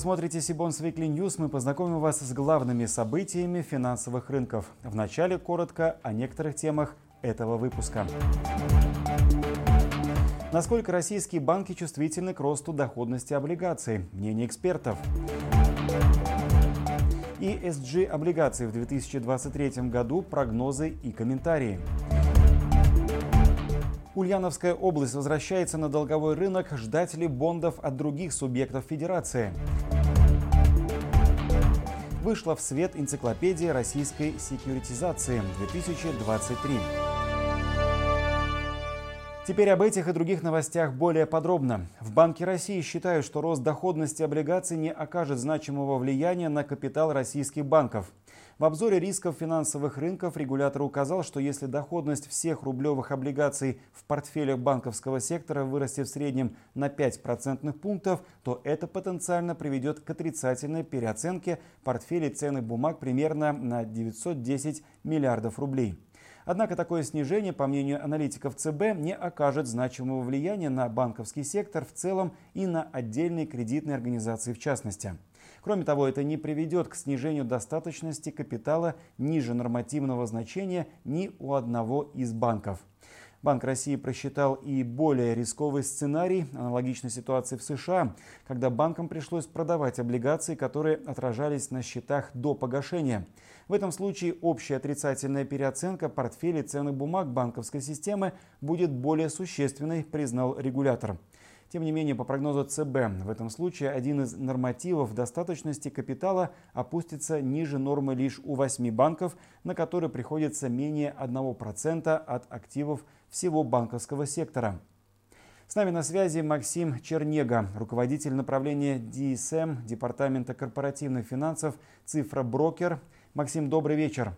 смотрите Сибонс Weekly News. Мы познакомим вас с главными событиями финансовых рынков. Вначале коротко о некоторых темах этого выпуска. Насколько российские банки чувствительны к росту доходности облигаций? Мнение экспертов. ESG облигации в 2023 году, прогнозы и комментарии. Ульяновская область возвращается на долговой рынок, ждать ли бондов от других субъектов Федерации. Вышла в свет энциклопедия российской секьюритизации 2023. Теперь об этих и других новостях более подробно. В Банке России считают, что рост доходности облигаций не окажет значимого влияния на капитал российских банков. В обзоре рисков финансовых рынков регулятор указал, что если доходность всех рублевых облигаций в портфелях банковского сектора вырастет в среднем на 5 процентных пунктов, то это потенциально приведет к отрицательной переоценке портфелей ценных бумаг примерно на 910 миллиардов рублей. Однако такое снижение, по мнению аналитиков ЦБ, не окажет значимого влияния на банковский сектор в целом и на отдельные кредитные организации в частности. Кроме того, это не приведет к снижению достаточности капитала ниже нормативного значения ни у одного из банков. Банк России просчитал и более рисковый сценарий аналогичной ситуации в США, когда банкам пришлось продавать облигации, которые отражались на счетах до погашения. В этом случае общая отрицательная переоценка портфелей ценных бумаг банковской системы будет более существенной, признал регулятор. Тем не менее, по прогнозу ЦБ, в этом случае один из нормативов достаточности капитала опустится ниже нормы лишь у 8 банков, на которые приходится менее 1% от активов всего банковского сектора. С нами на связи Максим Чернега, руководитель направления DSM Департамента корпоративных финансов «Цифра Брокер». Максим, добрый вечер.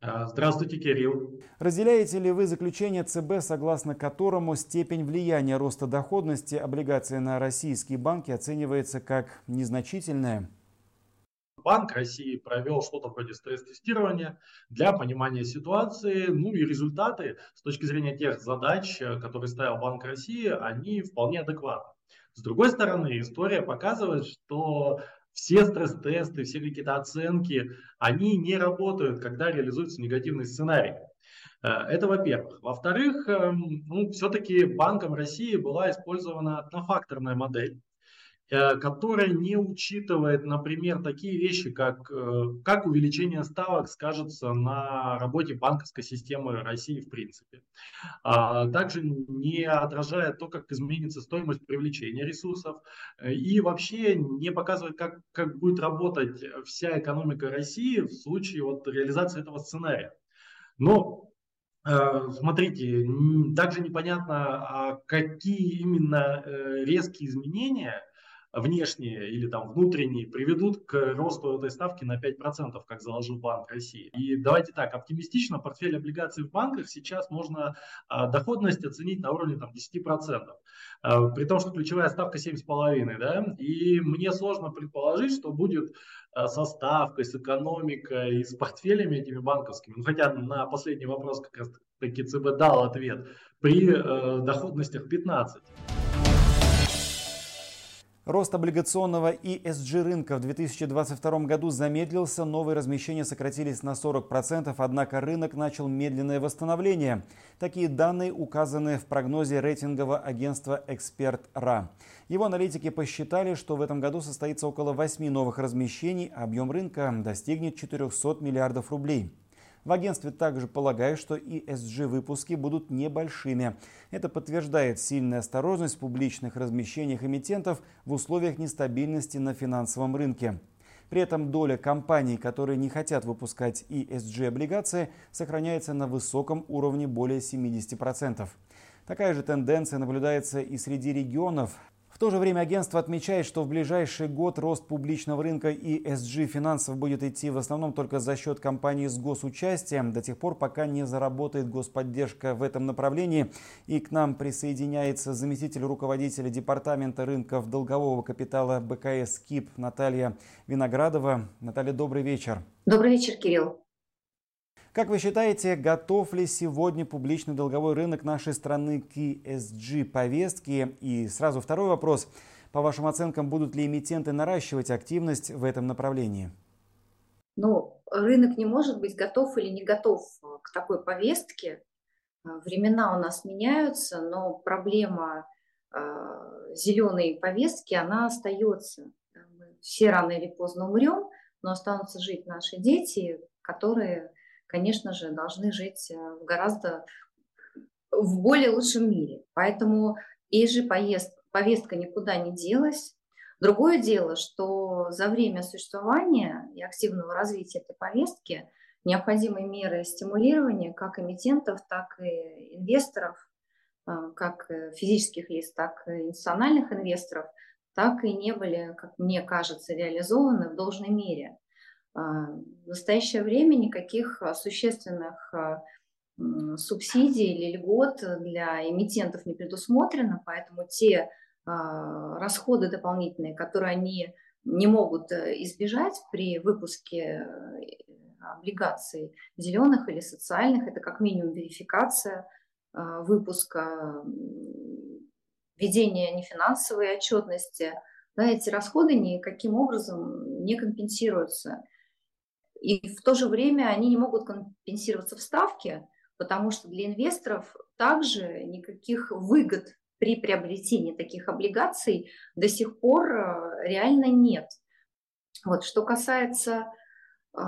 А, здравствуйте, Кирилл. Разделяете ли вы заключение ЦБ, согласно которому степень влияния роста доходности облигаций на российские банки оценивается как незначительная? Банк России провел что-то вроде стресс-тестирования для понимания ситуации. Ну и результаты с точки зрения тех задач, э, которые ставил Банк России, они вполне адекватны. С другой стороны, история показывает, что все стресс-тесты, все какие-то оценки, они не работают, когда реализуется негативный сценарий. Э, это во-первых. Во-вторых, эм, ну, все-таки Банком России была использована однофакторная модель. Э, которая не учитывает, например, такие вещи, как, э, как увеличение ставок скажется на работе банковской системы России в принципе. А также не отражает то, как изменится стоимость привлечения ресурсов э, и вообще не показывает, как, как будет работать вся экономика России в случае вот реализации этого сценария. Но Смотрите, также непонятно, а какие именно резкие изменения внешние или там внутренние приведут к росту этой ставки на 5%, как заложил Банк России. И давайте так, оптимистично портфель облигаций в банках сейчас можно а, доходность оценить на уровне там, 10%. А, при том, что ключевая ставка 7,5%. Да? И мне сложно предположить, что будет а, со ставкой, с экономикой с портфелями этими банковскими. Ну, хотя на последний вопрос как раз таки ЦБ дал ответ при э, доходностях 15. Рост облигационного и ESG рынка в 2022 году замедлился, новые размещения сократились на 40%, однако рынок начал медленное восстановление. Такие данные указаны в прогнозе рейтингового агентства «Эксперт.РА». Его аналитики посчитали, что в этом году состоится около 8 новых размещений, а объем рынка достигнет 400 миллиардов рублей. В агентстве также полагают, что ESG-выпуски будут небольшими. Это подтверждает сильная осторожность в публичных размещениях эмитентов в условиях нестабильности на финансовом рынке. При этом доля компаний, которые не хотят выпускать ESG-облигации, сохраняется на высоком уровне более 70%. Такая же тенденция наблюдается и среди регионов. В то же время агентство отмечает, что в ближайший год рост публичного рынка и SG финансов будет идти в основном только за счет компаний с госучастием, до тех пор, пока не заработает господдержка в этом направлении. И к нам присоединяется заместитель руководителя Департамента рынков долгового капитала БКС КИП Наталья Виноградова. Наталья, добрый вечер. Добрый вечер, Кирилл. Как вы считаете, готов ли сегодня публичный долговой рынок нашей страны к ESG повестке? И сразу второй вопрос. По вашим оценкам, будут ли эмитенты наращивать активность в этом направлении? Ну, рынок не может быть готов или не готов к такой повестке. Времена у нас меняются, но проблема э, зеленой повестки, она остается. Мы все рано или поздно умрем, но останутся жить наши дети, которые, конечно же, должны жить в гораздо в более лучшем мире. Поэтому и же поезд, повестка никуда не делась. Другое дело, что за время существования и активного развития этой повестки необходимы меры стимулирования как эмитентов, так и инвесторов, а, как физических лиц, так и институциональных инвесторов, так и не были, как мне кажется, реализованы в должной мере. А, в настоящее время никаких существенных а, субсидий или льгот для эмитентов не предусмотрено, поэтому те а, расходы дополнительные, которые они не могут э, избежать при выпуске э, облигаций зеленых или социальных, это как минимум верификация а, выпуска, ведение нефинансовой отчетности, да, эти расходы никаким образом не компенсируются. И в то же время они не могут компенсироваться в ставке, потому что для инвесторов также никаких выгод при приобретении таких облигаций до сих пор э, реально нет. Вот, что касается э,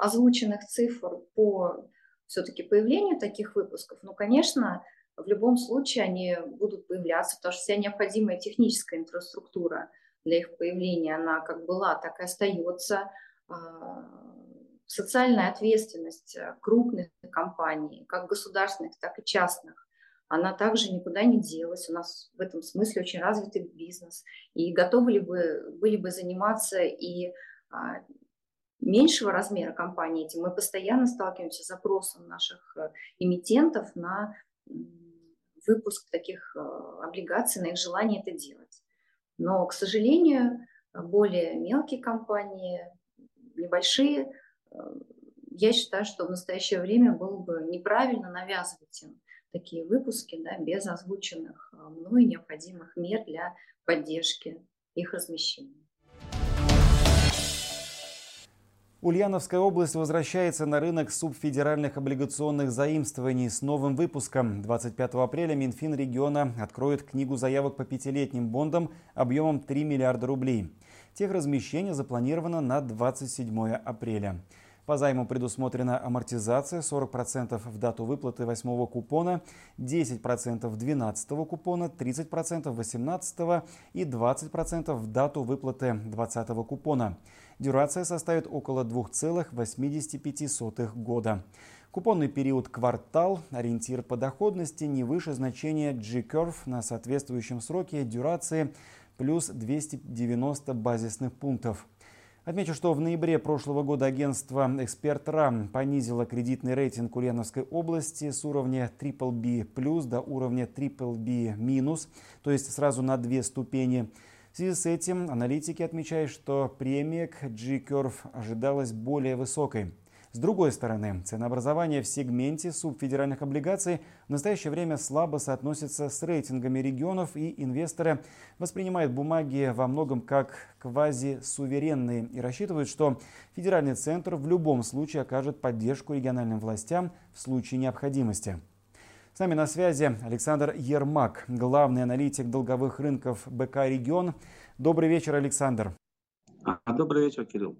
озвученных цифр по все-таки появлению таких выпусков, ну, конечно, в любом случае они будут появляться, потому что вся необходимая техническая инфраструктура для их появления, она как была, так и остается. А, социальная ответственность э, крупных компаний, как государственных, так и частных, она также никуда не делась. У нас в этом смысле очень развитый бизнес. И готовы ли бы, были бы заниматься и а, меньшего размера компании этим. Мы постоянно сталкиваемся с запросом наших э, эмитентов на выпуск таких э, облигаций, на их желание это делать. Но, к сожалению, более мелкие компании, небольшие я считаю, что в настоящее время было бы неправильно навязывать им такие выпуски да, без озвученных а, мной необходимых мер для поддержки их размещения. Ульяновская область возвращается на рынок субфедеральных облигационных заимствований с новым выпуском. 25 апреля Минфин региона откроет книгу заявок по пятилетним бондам объемом 3 миллиарда рублей. Техразмещение запланировано на 27 апреля. По займу предусмотрена амортизация 40% в дату выплаты 8 купона, 10% 12 купона, 30% 18 и 20% в дату выплаты 20 купона. Дюрация составит около 2,85 года. Купонный период квартал, ориентир по доходности не выше значения G-Curve на соответствующем сроке дюрации плюс 290 базисных пунктов. Отмечу, что в ноябре прошлого года агентство «Эксперт РАМ» понизило кредитный рейтинг Ульяновской области с уровня BBB+, до уровня BBB-, то есть сразу на две ступени. В связи с этим аналитики отмечают, что премия к G-Curve ожидалась более высокой. С другой стороны, ценообразование в сегменте субфедеральных облигаций в настоящее время слабо соотносится с рейтингами регионов, и инвесторы воспринимают бумаги во многом как квазисуверенные и рассчитывают, что федеральный центр в любом случае окажет поддержку региональным властям в случае необходимости. С нами на связи Александр Ермак, главный аналитик долговых рынков БК «Регион». Добрый вечер, Александр. А, добрый вечер, Кирилл.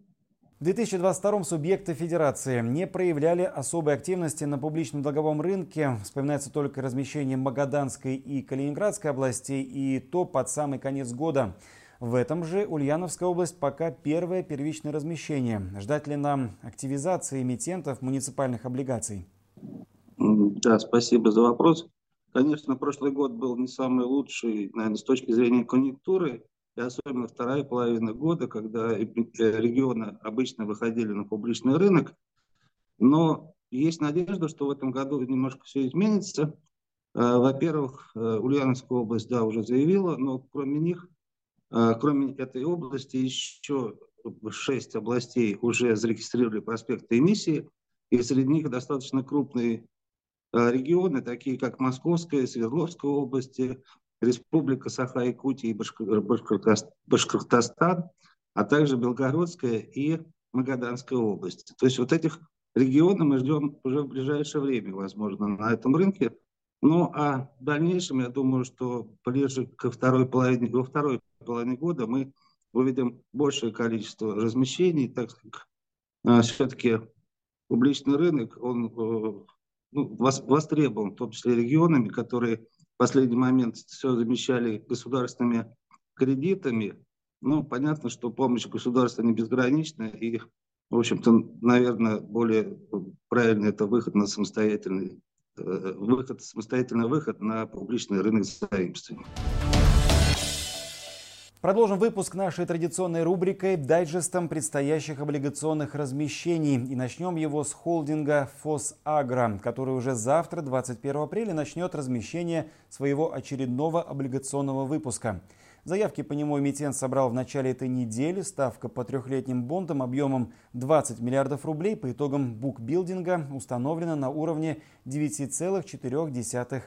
В 2022 субъекты Федерации не проявляли особой активности на публичном долговом рынке. Вспоминается только размещение Магаданской и Калининградской областей, и то под самый конец года. В этом же Ульяновская область пока первое первичное размещение. Ждать ли нам активизации эмитентов муниципальных облигаций? Да, спасибо за вопрос. Конечно, прошлый год был не самый лучший, наверное, с точки зрения конъюнктуры и особенно вторая половина года, когда э, регионы обычно выходили на публичный рынок. Но есть надежда, что в этом году немножко все изменится. Э, во-первых, э, Ульяновская область, да, уже заявила, но кроме них, кроме этой области, еще шесть областей уже зарегистрировали проспекты эмиссии, и среди них достаточно крупные регионы, такие как Московская, Свердловская области, Республика Саха-Якутия и Башкортостан, а также Белгородская и Магаданская области. То есть вот этих регионов мы ждем уже в ближайшее время, возможно, на этом рынке. Ну, а в дальнейшем, я думаю, что ближе ко второй половине, во второй половине года мы увидим большее количество размещений, так как а, все-таки публичный рынок, он э, ну, востребован, в том числе регионами, которые последний момент все замещали государственными кредитами. Ну, понятно, что помощь государства не безгранична, и, в общем-то, наверное, более правильно это выход на самостоятельный э, выход, самостоятельный выход на публичный рынок заимствований. Продолжим выпуск нашей традиционной рубрикой дайджестом предстоящих облигационных размещений. И начнем его с холдинга «Фосагро», который уже завтра, 21 апреля, начнет размещение своего очередного облигационного выпуска. Заявки по нему эмитент собрал в начале этой недели. Ставка по трехлетним бондам объемом 20 миллиардов рублей по итогам букбилдинга установлена на уровне 9,4%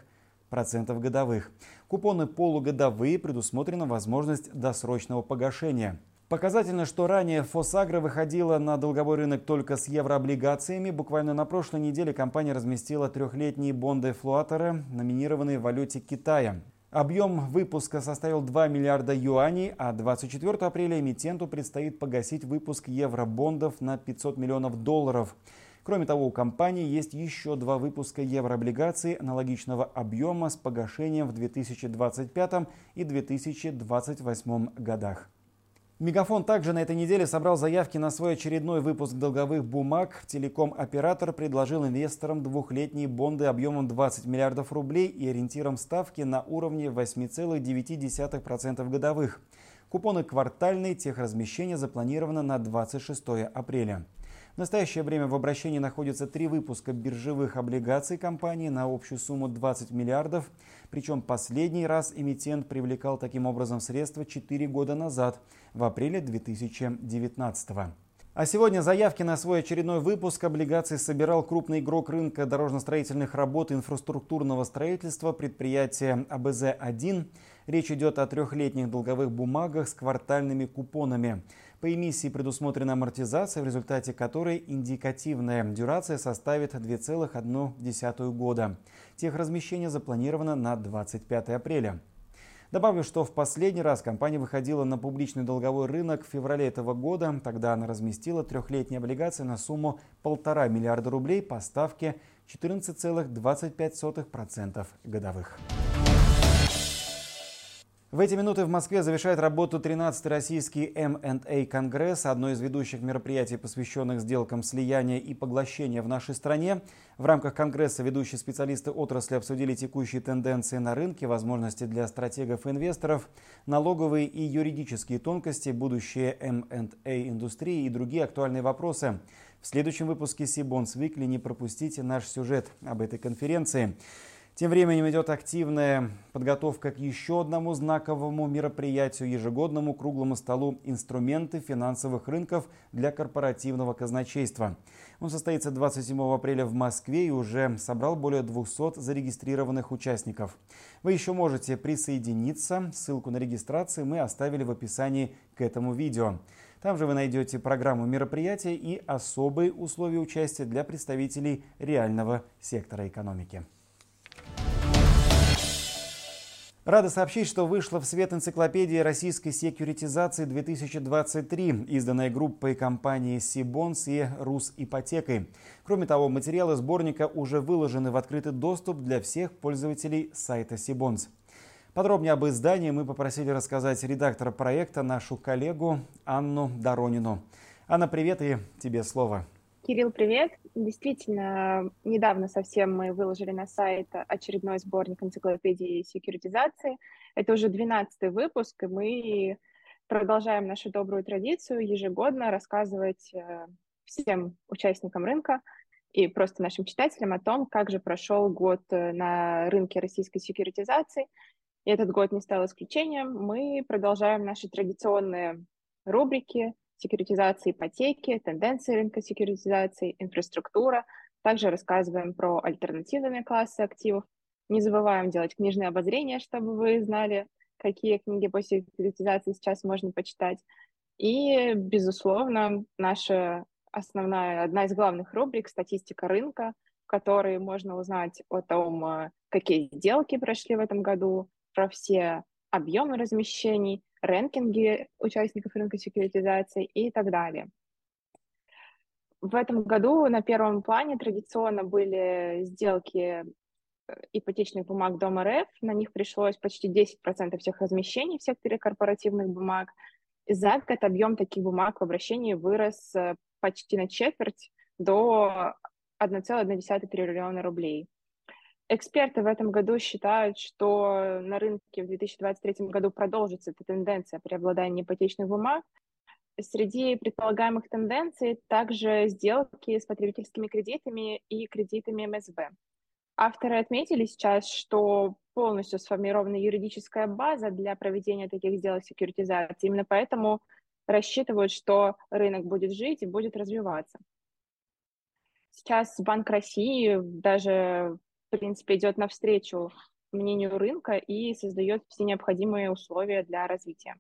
процентов годовых. Купоны полугодовые, предусмотрена возможность досрочного погашения. Показательно, что ранее Фосагра выходила на долговой рынок только с еврооблигациями. Буквально на прошлой неделе компания разместила трехлетние бонды флуатора, номинированные в валюте Китая. Объем выпуска составил 2 миллиарда юаней, а 24 апреля эмитенту предстоит погасить выпуск евробондов на 500 миллионов долларов. Кроме того, у компании есть еще два выпуска еврооблигаций аналогичного объема с погашением в 2025 и 2028 годах. Мегафон также на этой неделе собрал заявки на свой очередной выпуск долговых бумаг. Телеком-оператор предложил инвесторам двухлетние бонды объемом 20 миллиардов рублей и ориентиром ставки на уровне 8,9% годовых. Купоны квартальные, техразмещение запланировано на 26 апреля. В настоящее время в обращении находятся три выпуска биржевых облигаций компании на общую сумму 20 миллиардов. Причем последний раз эмитент привлекал таким образом средства 4 года назад, в апреле 2019 года. А сегодня заявки на свой очередной выпуск облигаций собирал крупный игрок рынка дорожно-строительных работ и инфраструктурного строительства предприятие АБЗ-1. Речь идет о трехлетних долговых бумагах с квартальными купонами. По эмиссии предусмотрена амортизация, в результате которой индикативная дюрация составит 2,1 года. Техразмещение запланировано на 25 апреля. Добавлю, что в последний раз компания выходила на публичный долговой рынок в феврале этого года. Тогда она разместила трехлетние облигации на сумму 1,5 миллиарда рублей по ставке 14,25% годовых. В эти минуты в Москве завершает работу 13-й российский M&A Конгресс, одно из ведущих мероприятий, посвященных сделкам слияния и поглощения в нашей стране. В рамках Конгресса ведущие специалисты отрасли обсудили текущие тенденции на рынке, возможности для стратегов и инвесторов, налоговые и юридические тонкости, будущее M&A индустрии и другие актуальные вопросы. В следующем выпуске Сибонс Weekly не пропустите наш сюжет об этой конференции. Тем временем идет активная подготовка к еще одному знаковому мероприятию, ежегодному круглому столу «Инструменты финансовых рынков для корпоративного казначейства». Он состоится 27 апреля в Москве и уже собрал более 200 зарегистрированных участников. Вы еще можете присоединиться. Ссылку на регистрацию мы оставили в описании к этому видео. Там же вы найдете программу мероприятия и особые условия участия для представителей реального сектора экономики. Рада сообщить, что вышла в свет энциклопедия российской секьюритизации 2023, изданная группой компании Сибонс и Русипотекой. Кроме того, материалы сборника уже выложены в открытый доступ для всех пользователей сайта Сибонс. Подробнее об издании мы попросили рассказать редактора проекта, нашу коллегу Анну Доронину. Анна, привет и тебе слово. Кирилл, привет. Действительно, недавно совсем мы выложили на сайт очередной сборник энциклопедии секьюритизации. Это уже 12 выпуск, и мы продолжаем нашу добрую традицию ежегодно рассказывать э, всем участникам рынка и просто нашим читателям о том, как же прошел год э, на рынке российской секьюритизации. И этот год не стал исключением. Мы продолжаем наши традиционные рубрики секьюритизации ипотеки, тенденции рынка секьюритизации, инфраструктура. Также рассказываем про альтернативные классы активов. Не забываем делать книжные обозрения, чтобы вы знали, какие книги по секьюритизации сейчас можно почитать. И, безусловно, наша основная, одна из главных рубрик – статистика рынка, в которой можно узнать о том, э, какие сделки прошли в этом году, про все объемы размещений, рэнкинги участников рынка секьюритизации и так далее. В этом году на первом плане традиционно были сделки э, ипотечных бумаг Дом РФ. На них пришлось почти 10% всех размещений в секторе корпоративных бумаг. За год объем таких бумаг в обращении вырос э, почти на четверть до 1,1 триллиона рублей. Эксперты в этом году считают, что на рынке в 2023 году продолжится эта тенденция преобладания ипотечных бумаг. Среди предполагаемых тенденций также сделки с потребительскими кредитами и кредитами МСБ. Авторы отметили сейчас, что полностью сформирована юридическая база для проведения таких сделок секьюритизации. Именно поэтому рассчитывают, что рынок будет жить и будет развиваться. Сейчас Банк России даже в принципе, идет навстречу мнению рынка и создает все необходимые условия для развития.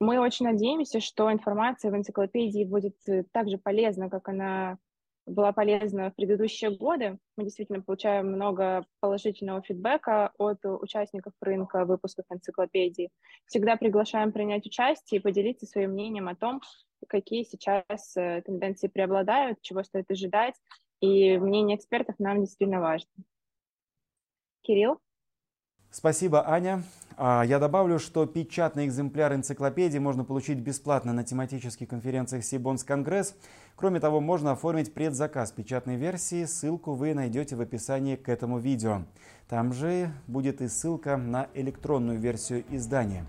Мы очень надеемся, что информация в энциклопедии будет э, так же полезна, как она была полезна в предыдущие годы. Мы действительно получаем много положительного фидбэка от участников рынка выпусков энциклопедии. Всегда приглашаем принять участие и поделиться своим мнением о том, какие сейчас э, тенденции преобладают, чего стоит ожидать, и мнение экспертов нам действительно важно. Кирилл? Спасибо, Аня. А, я добавлю, что печатный экземпляр энциклопедии можно получить бесплатно на тематических конференциях Сибонс Конгресс. Кроме того, можно оформить предзаказ печатной версии. Ссылку вы найдете в описании к этому видео. Там же будет и ссылка на электронную версию издания.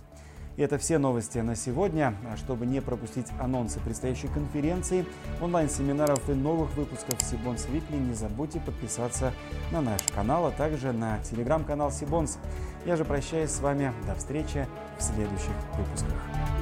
И это все новости на сегодня. Чтобы не пропустить анонсы предстоящей конференции, онлайн-семинаров и новых выпусков Сибонс Викли, не забудьте подписаться на наш канал, а также на телеграм-канал Сибонс. Я же прощаюсь с вами. До встречи в следующих выпусках.